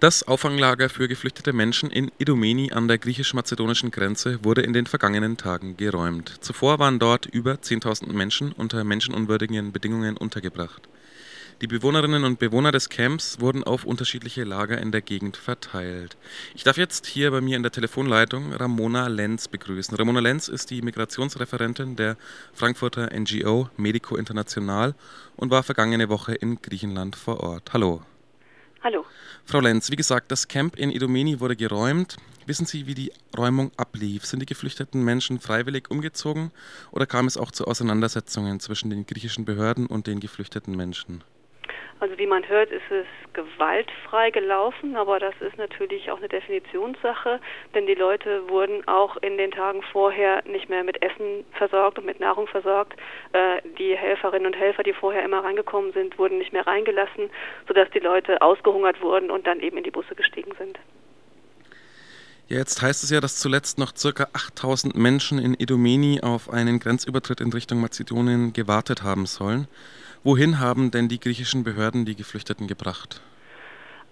Das Auffanglager für geflüchtete Menschen in Idomeni an der griechisch-mazedonischen Grenze wurde in den vergangenen Tagen geräumt. Zuvor waren dort über 10.000 Menschen unter menschenunwürdigen Bedingungen untergebracht. Die Bewohnerinnen und Bewohner des Camps wurden auf unterschiedliche Lager in der Gegend verteilt. Ich darf jetzt hier bei mir in der Telefonleitung Ramona Lenz begrüßen. Ramona Lenz ist die Migrationsreferentin der Frankfurter NGO Medico International und war vergangene Woche in Griechenland vor Ort. Hallo. Hallo. Frau Lenz, wie gesagt, das Camp in Idomeni wurde geräumt. Wissen Sie, wie die Räumung ablief? Sind die geflüchteten Menschen freiwillig umgezogen oder kam es auch zu Auseinandersetzungen zwischen den griechischen Behörden und den geflüchteten Menschen? Also wie man hört, ist es gewaltfrei gelaufen, aber das ist natürlich auch eine Definitionssache, denn die Leute wurden auch in den Tagen vorher nicht mehr mit Essen versorgt und mit Nahrung versorgt. Äh, die Helferinnen und Helfer, die vorher immer reingekommen sind, wurden nicht mehr reingelassen, sodass die Leute ausgehungert wurden und dann eben in die Busse gestiegen sind. Jetzt heißt es ja, dass zuletzt noch ca. 8000 Menschen in Idomeni auf einen Grenzübertritt in Richtung Mazedonien gewartet haben sollen. Wohin haben denn die griechischen Behörden die Geflüchteten gebracht?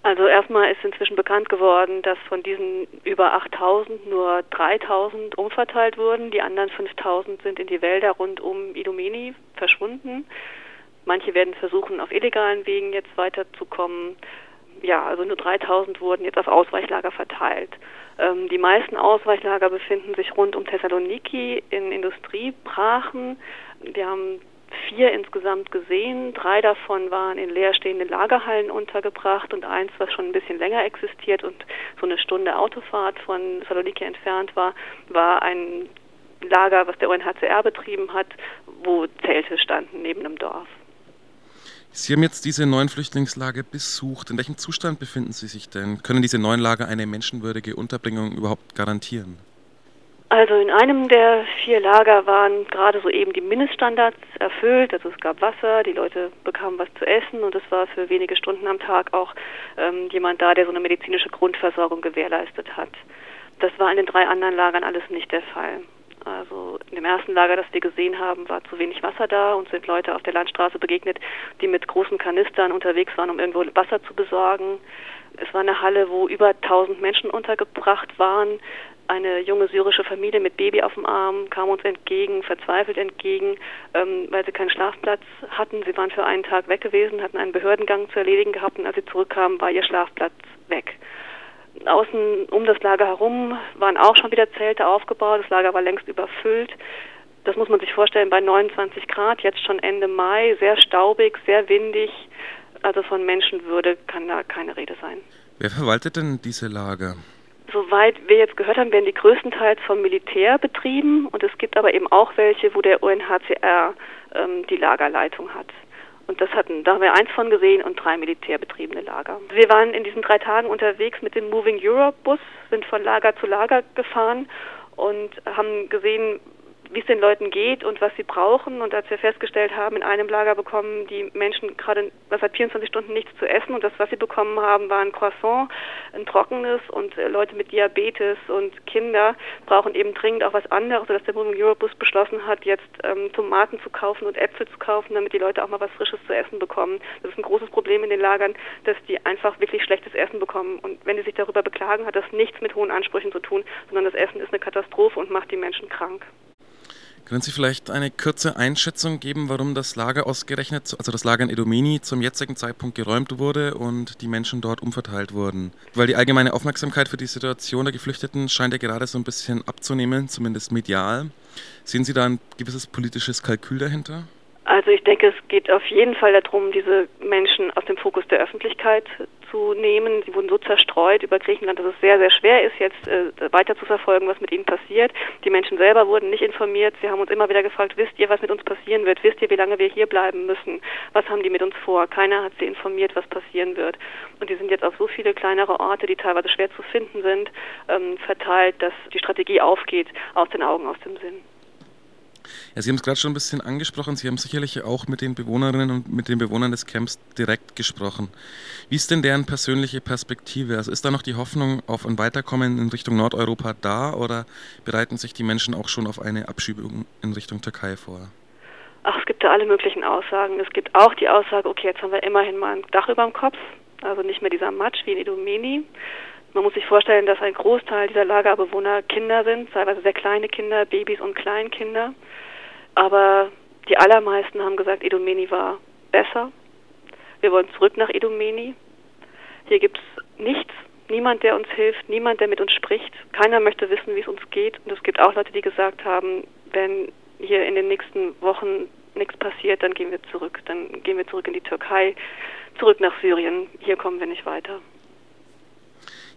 Also erstmal ist inzwischen bekannt geworden, dass von diesen über 8000 nur 3000 umverteilt wurden. Die anderen 5000 sind in die Wälder rund um Idomeni verschwunden. Manche werden versuchen, auf illegalen Wegen jetzt weiterzukommen. Ja, also nur 3000 wurden jetzt auf Ausweichlager verteilt. Ähm, die meisten Ausweichlager befinden sich rund um Thessaloniki in Industriebrachen. Wir haben vier insgesamt gesehen. Drei davon waren in leerstehenden Lagerhallen untergebracht und eins, was schon ein bisschen länger existiert und so eine Stunde Autofahrt von Saloniki entfernt war, war ein Lager, was der UNHCR betrieben hat, wo Zelte standen neben einem Dorf. Sie haben jetzt diese neuen Flüchtlingslager besucht. In welchem Zustand befinden Sie sich denn? Können diese neuen Lager eine menschenwürdige Unterbringung überhaupt garantieren? Also in einem der vier Lager waren gerade so eben die Mindeststandards erfüllt. Also es gab Wasser, die Leute bekamen was zu essen und es war für wenige Stunden am Tag auch ähm, jemand da, der so eine medizinische Grundversorgung gewährleistet hat. Das war in den drei anderen Lagern alles nicht der Fall. Also in dem ersten Lager, das wir gesehen haben, war zu wenig Wasser da und sind Leute auf der Landstraße begegnet, die mit großen Kanistern unterwegs waren, um irgendwo Wasser zu besorgen. Es war eine Halle, wo über 1000 Menschen untergebracht waren. Eine junge syrische Familie mit Baby auf dem Arm kam uns entgegen, verzweifelt entgegen, ähm, weil sie keinen Schlafplatz hatten. Sie waren für einen Tag weg gewesen, hatten einen Behördengang zu erledigen gehabt und als sie zurückkamen, war ihr Schlafplatz weg. Außen um das Lager herum waren auch schon wieder Zelte aufgebaut. Das Lager war längst überfüllt. Das muss man sich vorstellen bei 29 Grad, jetzt schon Ende Mai, sehr staubig, sehr windig. Also von Menschenwürde kann da keine Rede sein. Wer verwaltet denn diese Lager? Soweit wir jetzt gehört haben, werden die größtenteils vom Militär betrieben und es gibt aber eben auch welche, wo der UNHCR ähm, die Lagerleitung hat. Und das hatten, da haben wir eins von gesehen und drei militärbetriebene Lager. Wir waren in diesen drei Tagen unterwegs mit dem Moving Europe Bus, sind von Lager zu Lager gefahren und haben gesehen, wie es den Leuten geht und was sie brauchen. Und als wir festgestellt haben, in einem Lager bekommen die Menschen gerade seit 24 Stunden nichts zu essen und das, was sie bekommen haben, war ein Croissant, ein trockenes und äh, Leute mit Diabetes und Kinder brauchen eben dringend auch was anderes, sodass der Moving Eurobus beschlossen hat, jetzt ähm, Tomaten zu kaufen und Äpfel zu kaufen, damit die Leute auch mal was Frisches zu essen bekommen. Das ist ein großes Problem in den Lagern, dass die einfach wirklich schlechtes Essen bekommen. Und wenn die sich darüber beklagen, hat das nichts mit hohen Ansprüchen zu tun, sondern das Essen ist eine Katastrophe und macht die Menschen krank. Können Sie vielleicht eine kurze Einschätzung geben, warum das Lager ausgerechnet, also das Lager in Edomeni, zum jetzigen Zeitpunkt geräumt wurde und die Menschen dort umverteilt wurden? Weil die allgemeine Aufmerksamkeit für die Situation der Geflüchteten scheint ja gerade so ein bisschen abzunehmen, zumindest medial. Sehen Sie da ein gewisses politisches Kalkül dahinter? Also ich denke, es geht auf jeden Fall darum, diese Menschen aus dem Fokus der Öffentlichkeit zu nehmen. Sie wurden so zerstreut über Griechenland, dass es sehr, sehr schwer ist, jetzt äh, weiter zu verfolgen, was mit ihnen passiert. Die Menschen selber wurden nicht informiert. Sie haben uns immer wieder gefragt, wisst ihr, was mit uns passieren wird? Wisst ihr, wie lange wir hier bleiben müssen? Was haben die mit uns vor? Keiner hat sie informiert, was passieren wird. Und die sind jetzt auf so viele kleinere Orte, die teilweise schwer zu finden sind, ähm, verteilt, dass die Strategie aufgeht, aus den Augen, aus dem Sinn. Ja, Sie haben es gerade schon ein bisschen angesprochen. Sie haben sicherlich auch mit den Bewohnerinnen und mit den Bewohnern des Camps direkt gesprochen. Wie ist denn deren persönliche Perspektive? Also ist da noch die Hoffnung auf ein Weiterkommen in Richtung Nordeuropa da oder bereiten sich die Menschen auch schon auf eine Abschiebung in Richtung Türkei vor? Ach, es gibt da alle möglichen Aussagen. Es gibt auch die Aussage, okay, jetzt haben wir immerhin mal ein Dach über dem Kopf. also nicht mehr dieser Matsch wie in Idomeni. Man muss sich vorstellen, dass ein Großteil dieser Lagerbewohner Kinder sind, teilweise sehr kleine Kinder, Babys und Kleinkinder. Aber die allermeisten haben gesagt, Idomeni war besser. Wir wollen zurück nach Idomeni. Hier gibt es nichts, niemand, der uns hilft, niemand, der mit uns spricht. Keiner möchte wissen, wie es uns geht. Und es gibt auch Leute, die gesagt haben, wenn hier in den nächsten Wochen nichts passiert, dann gehen wir zurück. Dann gehen wir zurück in die Türkei, zurück nach Syrien. Hier kommen wir nicht weiter.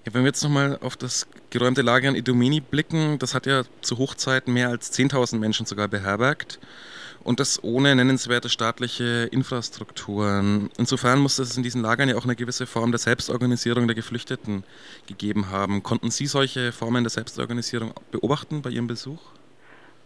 Ja, wenn wir jetzt nochmal auf das geräumte Lager in Idomeni blicken, das hat ja zu Hochzeiten mehr als 10.000 Menschen sogar beherbergt und das ohne nennenswerte staatliche Infrastrukturen. Insofern muss es in diesen Lagern ja auch eine gewisse Form der Selbstorganisierung der Geflüchteten gegeben haben. Konnten Sie solche Formen der Selbstorganisierung beobachten bei Ihrem Besuch?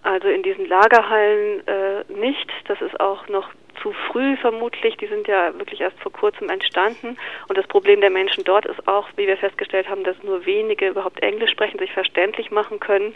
Also in diesen Lagerhallen äh, nicht. Das ist auch noch zu früh vermutlich. Die sind ja wirklich erst vor kurzem entstanden. Und das Problem der Menschen dort ist auch, wie wir festgestellt haben, dass nur wenige überhaupt Englisch sprechen, sich verständlich machen können.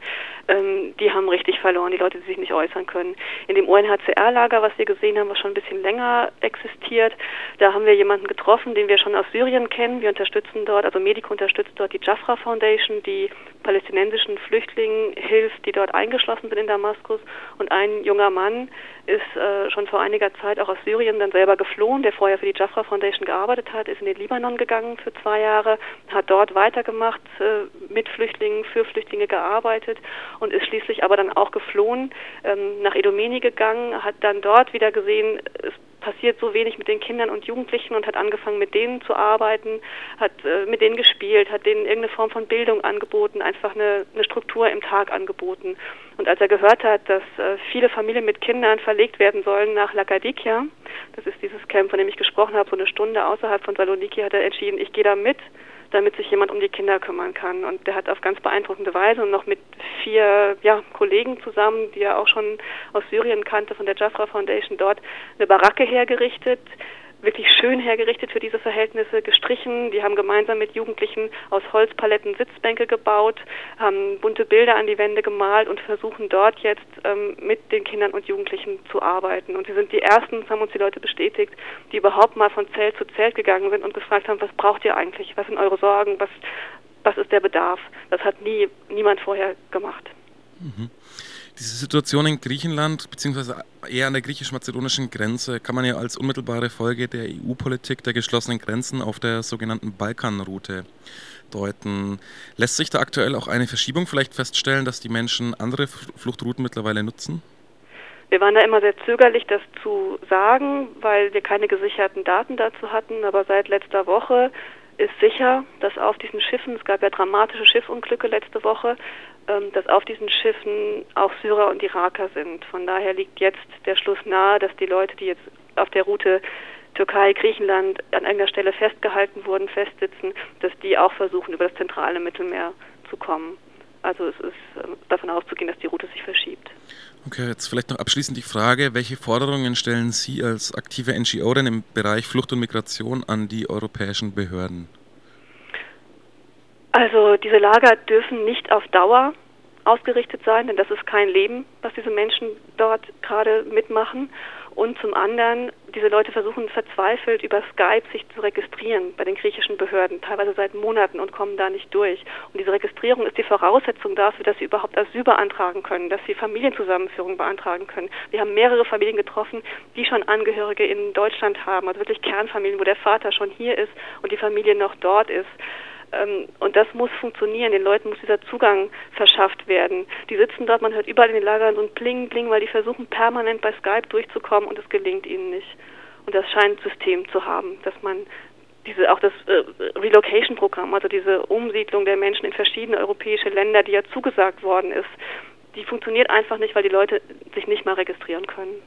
Ähm, die haben richtig verloren, die Leute, die sich nicht äußern können. In dem UNHCR-Lager, was wir gesehen haben, was schon ein bisschen länger existiert, da haben wir jemanden getroffen, den wir schon aus Syrien kennen. Wir unterstützen dort, also Medico unterstützt dort die Jafra Foundation, die palästinensischen Flüchtlingen hilft, die dort eingeschlossen sind in Damaskus. Und ein junger Mann ist äh, schon vor einiger Zeit Zeit auch aus Syrien dann selber geflohen, der vorher für die Jafra Foundation gearbeitet hat, ist in den Libanon gegangen für zwei Jahre, hat dort weitergemacht, äh, mit Flüchtlingen, für Flüchtlinge gearbeitet und ist schließlich aber dann auch geflohen, ähm, nach Edomeni gegangen, hat dann dort wieder gesehen, es passiert so wenig mit den Kindern und Jugendlichen und hat angefangen mit denen zu arbeiten, hat äh, mit denen gespielt, hat denen irgendeine Form von Bildung angeboten, einfach eine, eine Struktur im Tag angeboten. Und als er gehört hat, dass äh, viele Familien mit Kindern verlegt werden sollen nach Lakadia, das ist dieses Camp, von dem ich gesprochen habe, so eine Stunde außerhalb von Saloniki, hat er entschieden, ich gehe da mit damit sich jemand um die Kinder kümmern kann. Und der hat auf ganz beeindruckende Weise und noch mit vier ja, Kollegen zusammen, die er auch schon aus Syrien kannte, von der Jafra Foundation dort eine Baracke hergerichtet, wirklich schön hergerichtet für diese Verhältnisse, gestrichen. Die haben gemeinsam mit Jugendlichen aus Holzpaletten Sitzbänke gebaut, haben bunte Bilder an die Wände gemalt und versuchen dort jetzt ähm, mit den Kindern und Jugendlichen zu arbeiten. Und sie sind die ersten, das haben uns die Leute bestätigt, die überhaupt mal von Zelt zu Zelt gegangen sind und gefragt haben, was braucht ihr eigentlich? Was sind eure Sorgen? Was, was ist der Bedarf? Das hat nie niemand vorher gemacht. Mhm. Diese Situation in Griechenland, beziehungsweise eher an der griechisch-mazedonischen Grenze, kann man ja als unmittelbare Folge der EU-Politik der geschlossenen Grenzen auf der sogenannten Balkanroute deuten. Lässt sich da aktuell auch eine Verschiebung vielleicht feststellen, dass die Menschen andere Fluchtrouten mittlerweile nutzen? Wir waren da immer sehr zögerlich, das zu sagen, weil wir keine gesicherten Daten dazu hatten. Aber seit letzter Woche ist sicher, dass auf diesen Schiffen, es gab ja dramatische Schiffunglücke letzte Woche, ähm, dass auf diesen Schiffen auch Syrer und Iraker sind. Von daher liegt jetzt der Schluss nahe, dass die Leute, die jetzt auf der Route Türkei, Griechenland an irgendeiner Stelle festgehalten wurden, festsitzen, dass die auch versuchen, über das zentrale Mittelmeer zu kommen. Also es ist ähm, davon auszugehen, dass die Route sich verschiebt. Okay, jetzt vielleicht noch abschließend die Frage, welche Forderungen stellen Sie als aktive NGO denn im Bereich Flucht und Migration an die europäischen Behörden? Also diese Lager dürfen nicht auf Dauer ausgerichtet sein, denn das ist kein Leben, was diese Menschen dort gerade mitmachen. Und zum anderen, diese Leute versuchen verzweifelt über Skype sich zu registrieren bei den griechischen Behörden, teilweise seit Monaten und kommen da nicht durch. Und diese Registrierung ist die Voraussetzung dafür, dass sie überhaupt Asyl beantragen können, dass sie Familienzusammenführung beantragen können. Wir haben mehrere Familien getroffen, die schon Angehörige in Deutschland haben, also wirklich Kernfamilien, wo der Vater schon hier ist und die Familie noch dort ist. Ähm, und das muss funktionieren. Den Leuten muss dieser Zugang verschafft werden. Die sitzen dort, man hört überall in den Lagern so ein Bling, Bling, weil die versuchen permanent bei Skype durchzukommen und es gelingt ihnen nicht. Und das scheint ein System zu haben, dass man diese auch das äh, Relocation-Programm, also diese Umsiedlung der Menschen in verschiedene europäische Länder, die ja zugesagt worden ist, die funktioniert einfach nicht, weil die Leute sich nicht mal registrieren können.